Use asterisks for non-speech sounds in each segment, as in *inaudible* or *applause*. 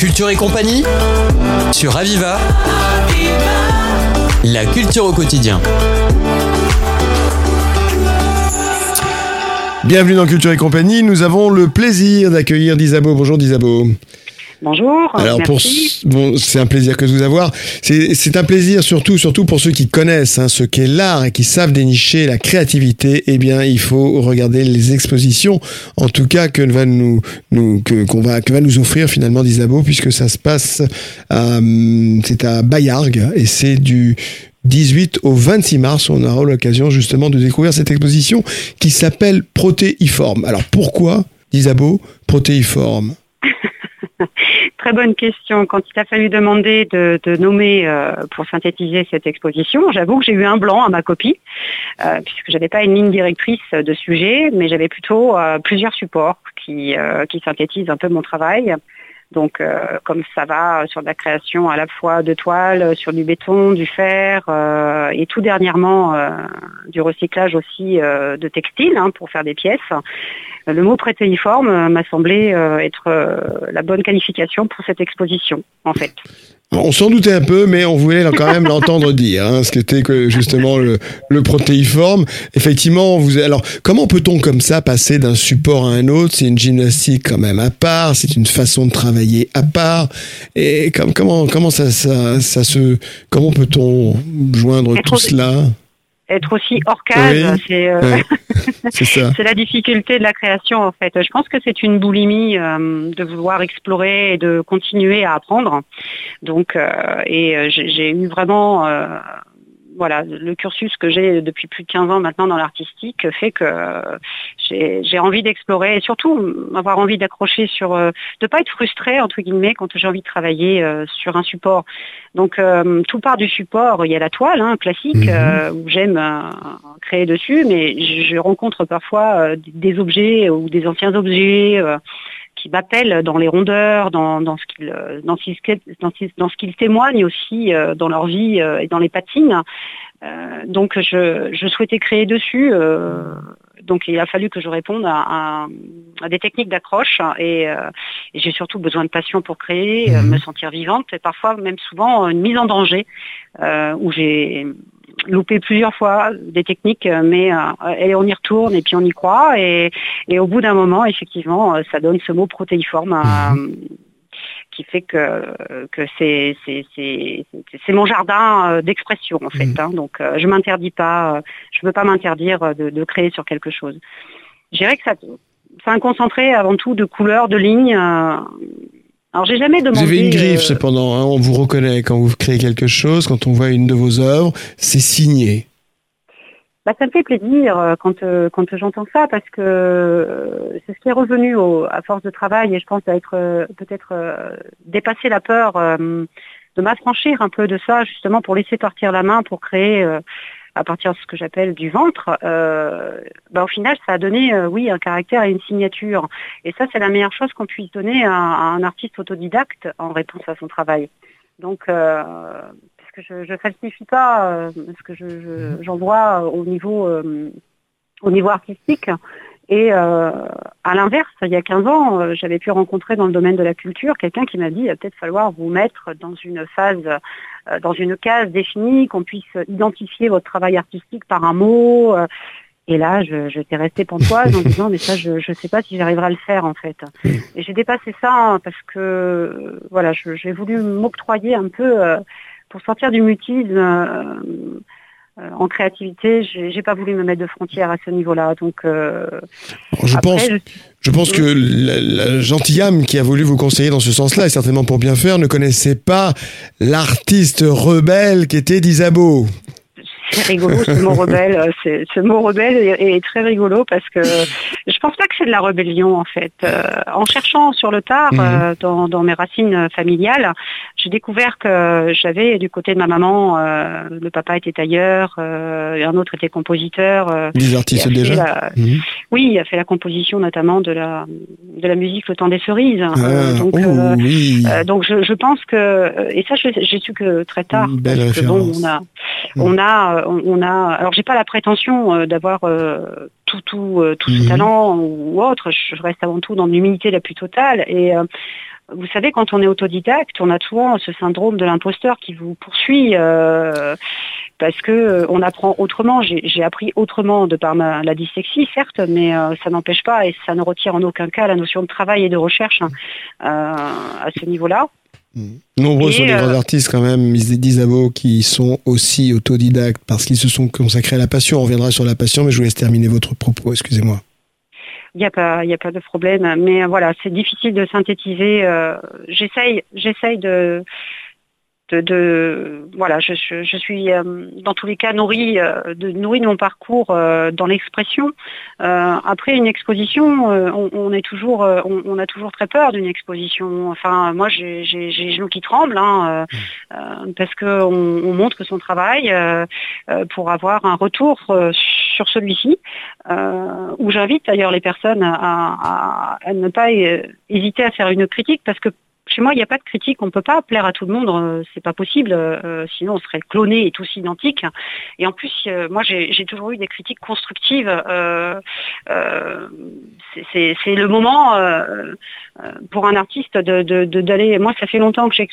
Culture et compagnie sur Aviva. La culture au quotidien. Bienvenue dans Culture et compagnie. Nous avons le plaisir d'accueillir Disabo. Bonjour Disabo. Bonjour. Alors merci. pour bon, c'est un plaisir que de vous avoir. C'est c'est un plaisir surtout surtout pour ceux qui connaissent hein, ce qu'est l'art et qui savent dénicher la créativité. Eh bien, il faut regarder les expositions, en tout cas que va nous nous que qu'on va que va nous offrir finalement Disabo, puisque ça se passe à hum, c'est à Bayargues et c'est du 18 au 26 mars, on aura l'occasion justement de découvrir cette exposition qui s'appelle Protéiforme. Alors pourquoi, Disabo, Protéiforme? *laughs* Très bonne question. Quand il a fallu demander de, de nommer euh, pour synthétiser cette exposition, j'avoue que j'ai eu un blanc à ma copie, euh, puisque j'avais pas une ligne directrice de sujet, mais j'avais plutôt euh, plusieurs supports qui, euh, qui synthétisent un peu mon travail. Donc, euh, comme ça va sur de la création à la fois de toiles, sur du béton, du fer, euh, et tout dernièrement euh, du recyclage aussi euh, de textiles hein, pour faire des pièces. Le mot prétéiforme euh, m'a semblé euh, être euh, la bonne qualification pour cette exposition, en fait. On s'en doutait un peu, mais on voulait quand même l'entendre dire, hein, ce qui était que justement le, le protéiforme. Effectivement, vous alors comment peut-on comme ça passer d'un support à un autre? C'est une gymnastique quand même à part, c'est une façon de travailler à part. Et comme, comment comment ça, ça, ça se comment peut-on joindre tout cela? Être aussi hors case, Oui. c'est euh, Ouais, *laughs* C'est la difficulté de la création en fait. Je pense que c'est une boulimie euh, de vouloir explorer et de continuer à apprendre. Donc euh, et euh, j'ai j'ai eu vraiment euh, voilà le cursus que j'ai depuis plus de 15 ans maintenant dans l'artistique fait que euh, j'ai envie d'explorer et surtout avoir envie d'accrocher sur euh, de pas être frustré entre guillemets quand j'ai envie de travailler euh, sur un support. Donc euh, tout part du support. Il y a la toile hein, classique Mhm. euh, où j'aime euh, créer dessus, mais je, rencontre parfois des objets ou des anciens objets qui m'appellent dans les rondeurs, dans, dans ce qu'ils euh, dans ce qu'ils dans ce- dans ce témoignent aussi euh, dans leur vie euh, et dans les patines. Euh, donc je, je souhaitais créer dessus. euh, donc il a fallu que je réponde à, à- à des techniques d'accroche et, euh, et j'ai surtout besoin de passion pour créer, euh, Mhm. me sentir vivante et parfois même souvent une mise en danger euh, où j'ai loupé plusieurs fois des techniques, euh, mais euh, et on y retourne et puis on y croit et, et au bout d'un moment effectivement euh, ça donne ce mot protéiforme. euh, qui fait que, que c'est, c'est, c'est, c'est- mon jardin d'expression en fait. hein. donc je m'interdis pas, je ne peux pas m'interdire de, de créer sur quelque chose. Je dirais que ça, c'est un concentré avant tout de couleurs, de lignes. euh. Alors j'ai jamais demandé. Vous avez une griffe euh, cependant, hein, on vous reconnaît quand vous créez quelque chose, quand on voit une de vos œuvres, c'est signé. Bah, ça me fait plaisir euh, quand, euh, quand j'entends ça parce que euh, c'est ce qui est revenu au- à force de travail et je pense d'être euh, peut-être dépasser la peur de m'affranchir un peu de ça justement pour laisser partir la main pour créer euh, à partir de ce que j'appelle du ventre. euh, bah, au final, ça a donné euh, oui un caractère et une signature et ça c'est la meilleure chose qu'on puisse donner à, un artiste autodidacte en réponse à son travail. Donc euh, parce que je ne falsifie pas ce que je, je- j'envoie au niveau au niveau artistique. Et euh, à l'inverse, il y a 15 ans, euh, j'avais pu rencontrer dans le domaine de la culture quelqu'un qui m'a dit il va peut-être falloir vous mettre dans une phase, euh, dans une case définie, qu'on puisse identifier votre travail artistique par un mot. et là, je, j'étais restée pantoise en *laughs* disant mais ça, je ne sais pas si j'arriverai à le faire en fait. Et j'ai dépassé ça hein, parce que voilà, je- j'ai voulu m'octroyer un peu pour sortir du mutisme en créativité. J'ai, pas voulu me mettre de frontières à ce niveau-là. Donc euh, Je après, pense, je- je pense que la, la gentilhomme qui a voulu vous conseiller dans ce sens-là, et certainement pour bien faire, ne connaissait pas l'artiste rebelle qui était d'Isabeau. C'est rigolo ce mot rebelle. euh, ce mot rebelle est, est très rigolo parce que je pense pas que c'est de la rébellion en fait. Euh, en cherchant sur le tard Mhm. euh, dans, dans mes racines familiales, j'ai découvert que j'avais du côté de ma maman, euh, le papa était tailleur, un autre était compositeur. Des artistes a déjà. la- Mhm. oui, il a fait la composition notamment de la de la musique Le Temps des Cerises. Ah, Euh, donc, oh, oui. donc je, je pense que et ça j'ai su que très tard. Une belle que, bon, on a on a euh, on, on a alors j'ai pas la prétention euh, d'avoir euh, tout tout euh, tout Mhm. ce talent ou autre. Je, reste avant tout dans l'humilité la plus totale et euh, vous savez, quand on est autodidacte, on a souvent ce syndrome de l'imposteur qui vous poursuit euh, parce que euh, on apprend autrement. J'ai appris autrement de par ma, la dyslexie, certes, mais euh, ça n'empêche pas et ça ne retire en aucun cas la notion de travail et de recherche hein, à ce niveau-là. Mmh. Nombreux sont les grands artistes quand même, d'Isabeau, qui sont aussi autodidactes parce qu'ils se sont consacrés à la passion. On reviendra sur la passion, mais je vous laisse terminer votre propos, excusez-moi il n'y a pas, il a pas de problème. Mais voilà, c'est difficile de synthétiser. Euh, j'essaye, j'essaye de, de, voilà, je, suis euh, dans tous les cas nourrie euh, de, nourrie mon parcours dans l'expression. après une exposition, on, est toujours, on, a toujours très peur d'une exposition. Enfin, moi, j'ai les genoux qui tremblent hein, parce que on, montre son travail pour avoir un retour sur celui-ci, où j'invite d'ailleurs les personnes à, à, ne pas hésiter à faire une critique parce que chez moi, il n'y a pas de critique. On ne peut pas plaire à tout le monde. Euh, c'est pas possible. Euh, sinon, on serait cloné et tous identiques. Et en plus, euh, moi, j'ai toujours eu des critiques constructives. c'est le moment pour un artiste de d'aller. moi, ça fait longtemps que j'ai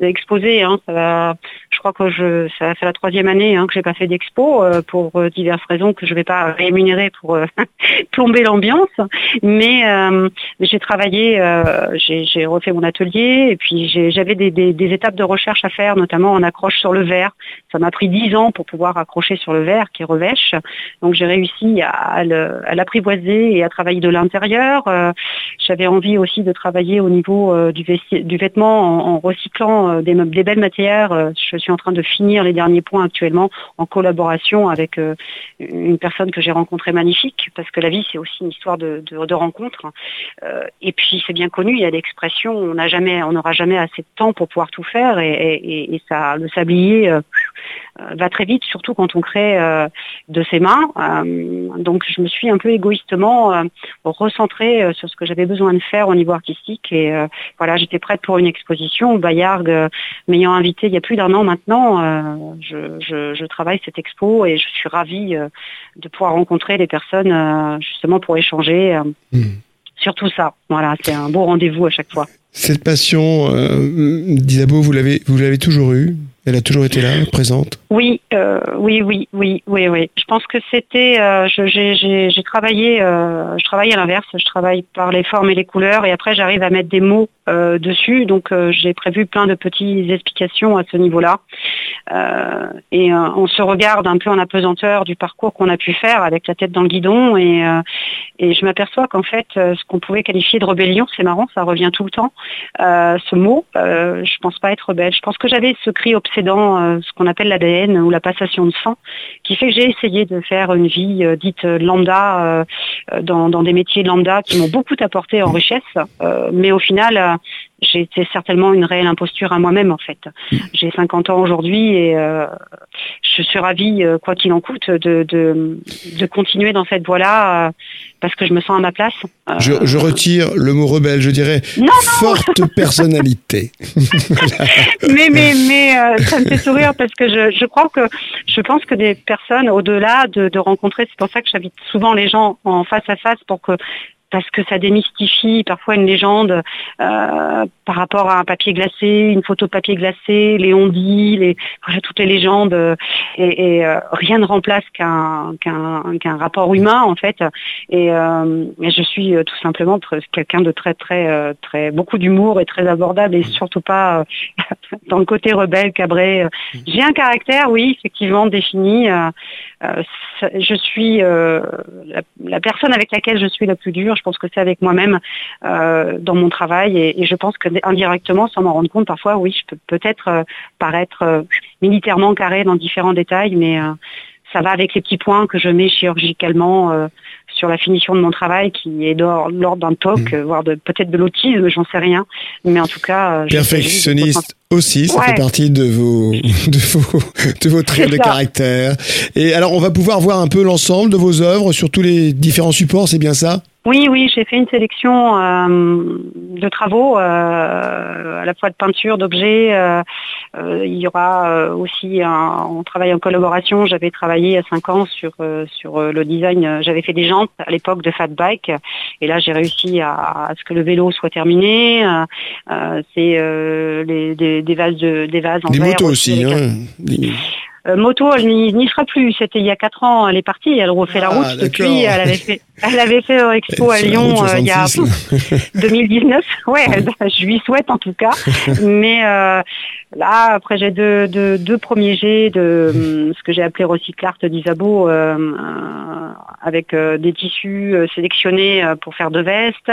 exposé. Hein, ça va, je crois que je, ça fait la troisième année hein, que j'ai pas fait d'expo pour diverses raisons que je vais pas rémunérer pour *laughs* plomber l'ambiance. Mais j'ai travaillé, j'ai refait mon atelier et puis j'avais des, étapes de recherche à faire, notamment en accroche sur le verre. Ça m'a pris dix ans pour pouvoir accrocher sur le verre qui revêche. Donc j'ai réussi à, l'apprivoiser et à travailler de l'intérieur. Euh, j'avais envie aussi de travailler au niveau euh, du, vêtement en, recyclant euh, des, belles matières. je suis en train de finir les derniers points actuellement en collaboration avec une personne que j'ai rencontrée magnifique, parce que la vie c'est aussi une histoire de, de, rencontres. et puis c'est bien connu, il y a l'expression, on n'a jamais on n'aura jamais assez de temps pour pouvoir tout faire et, ça, le sablier euh, euh, va très vite, surtout quand on crée euh, de ses mains. donc je me suis un peu égoïstement recentrée sur ce que j'avais besoin de faire au niveau artistique et voilà, j'étais prête pour une exposition. Bayarg m'ayant invité il y a plus d'un an maintenant, je, travaille cette expo et je suis ravie de pouvoir rencontrer les personnes justement pour échanger. Mmh. Sur tout ça. Voilà, c'est un beau rendez-vous à chaque fois. Cette passion, euh, d'Isabeau, vous l'avez, vous l'avez toujours eue Elle a toujours été là, présente Oui, euh, oui, oui, oui, oui, oui. Je pense que c'était, euh, j'ai travaillé, euh, je travaille à l'inverse. Je travaille par les formes et les couleurs, et après j'arrive à mettre des mots dessus. Donc j'ai prévu plein de petites explications à ce niveau-là. et on se regarde un peu en apesanteur du parcours qu'on a pu faire avec la tête dans le guidon, et, je m'aperçois qu'en fait, ce qu'on pouvait qualifier de rébellion, c'est marrant, ça revient tout le temps. Ce mot, je pense pas être belle. Je pense que j'avais ce cri obsédant, euh, ce qu'on appelle l'ADN ou la passation de sang, qui fait que j'ai essayé de faire une vie dite lambda dans, dans, des métiers lambda qui m'ont beaucoup apporté en richesse, mais au final, été certainement une réelle imposture à moi-même en fait. J'ai 50 ans aujourd'hui et euh, je suis ravie, euh, quoi qu'il en coûte, de, de, de, continuer dans cette voie-là euh, parce que je me sens à ma place. Je, je, retire le mot rebelle, je dirais forte *laughs* personnalité. *laughs* mais mais mais ça me fait sourire parce que je, je crois que je pense que des personnes au-delà de, de rencontrer, c'est pour ça que j'invite souvent les gens en face à face pour que parce que ça démystifie parfois une légende euh, par rapport à un papier glacé, une photo de papier glacé, les ondits, les, toutes les légendes, euh, et, euh, rien ne remplace qu'un rapport humain en fait. Et, je suis tout simplement quelqu'un de très très très beaucoup d'humour et très abordable et surtout pas *laughs* dans le côté rebelle, cabré. J'ai un caractère, oui, effectivement défini. je suis la personne avec laquelle je suis la plus dure je pense que c'est avec moi-même euh, dans mon travail et, je pense que indirectement, sans m'en rendre compte, parfois, oui, je peux peut-être euh, paraître euh, militairement carré dans différents détails, mais ça va avec les petits points que je mets chirurgicalement sur la finition de mon travail qui est l'ordre d'un TOC, mmh. voire peut-être de l'autisme, j'en sais rien. Mais en tout cas... Perfectionniste aussi, ça fait partie de vos, *laughs* de vos, de vos traits de caractère. Et alors, on va pouvoir voir un peu l'ensemble de vos œuvres sur tous les différents supports, c'est bien ça? Oui, oui, j'ai fait une sélection euh, de travaux, euh, à la fois de peinture, d'objets. Euh, il y aura aussi, un, on travaille en collaboration. J'avais travaillé à 5 ans sur sur le design. J'avais fait des jantes à l'époque de fat bike, et là j'ai réussi à, ce que le vélo soit terminé. C'est des, des, vases de des vases en des verre motos aussi. hein. Euh, moto, elle n'y sera plus. C'était il y a 4 ans, elle est partie, elle refait la ah, route depuis. Elle avait fait, elle avait fait Expo *laughs* à Lyon euh, il y a 2019. *laughs* Ouais, *laughs* je lui souhaite en tout cas. Mais euh, là, après, j'ai deux, deux, premiers jets de hum, ce que j'ai appelé recyclart d'Isabeau avec des tissus sélectionnés pour faire de vestes.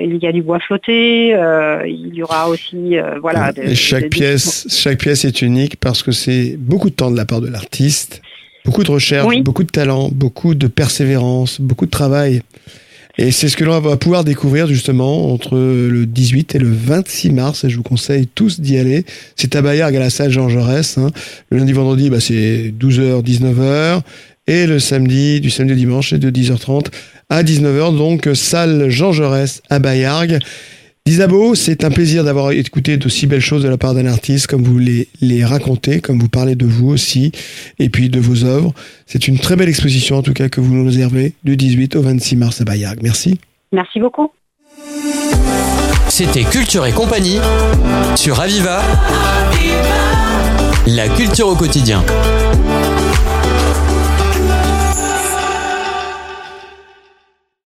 il y a du bois flotté. il y aura aussi, voilà. chaque pièce, chaque pièce est unique parce que c'est beaucoup de temps de la part de l'artiste, beaucoup de recherche, beaucoup de talent, beaucoup de persévérance, beaucoup de travail. Et c'est ce que l'on va pouvoir découvrir justement entre le 18 et le 26 mars. Et je vous conseille tous d'y aller. C'est à Bayargues à la salle Jean Jaurès. Hein. Le lundi, vendredi, bah, c'est 12h, 19h. Et le samedi, du samedi au dimanche, c'est de 10h30 à 19h. Donc, salle Jean Jaurès à Bayargues. Isabo, c'est un plaisir d'avoir écouté d'aussi belles choses de la part d'un artiste, comme vous les, les racontez, comme vous parlez de vous aussi, et puis de vos œuvres. C'est une très belle exposition, en tout cas, que vous nous réservez du 18 au 26 mars à Bayard. Merci. Merci beaucoup. C'était Culture et compagnie sur Aviva. La culture au quotidien.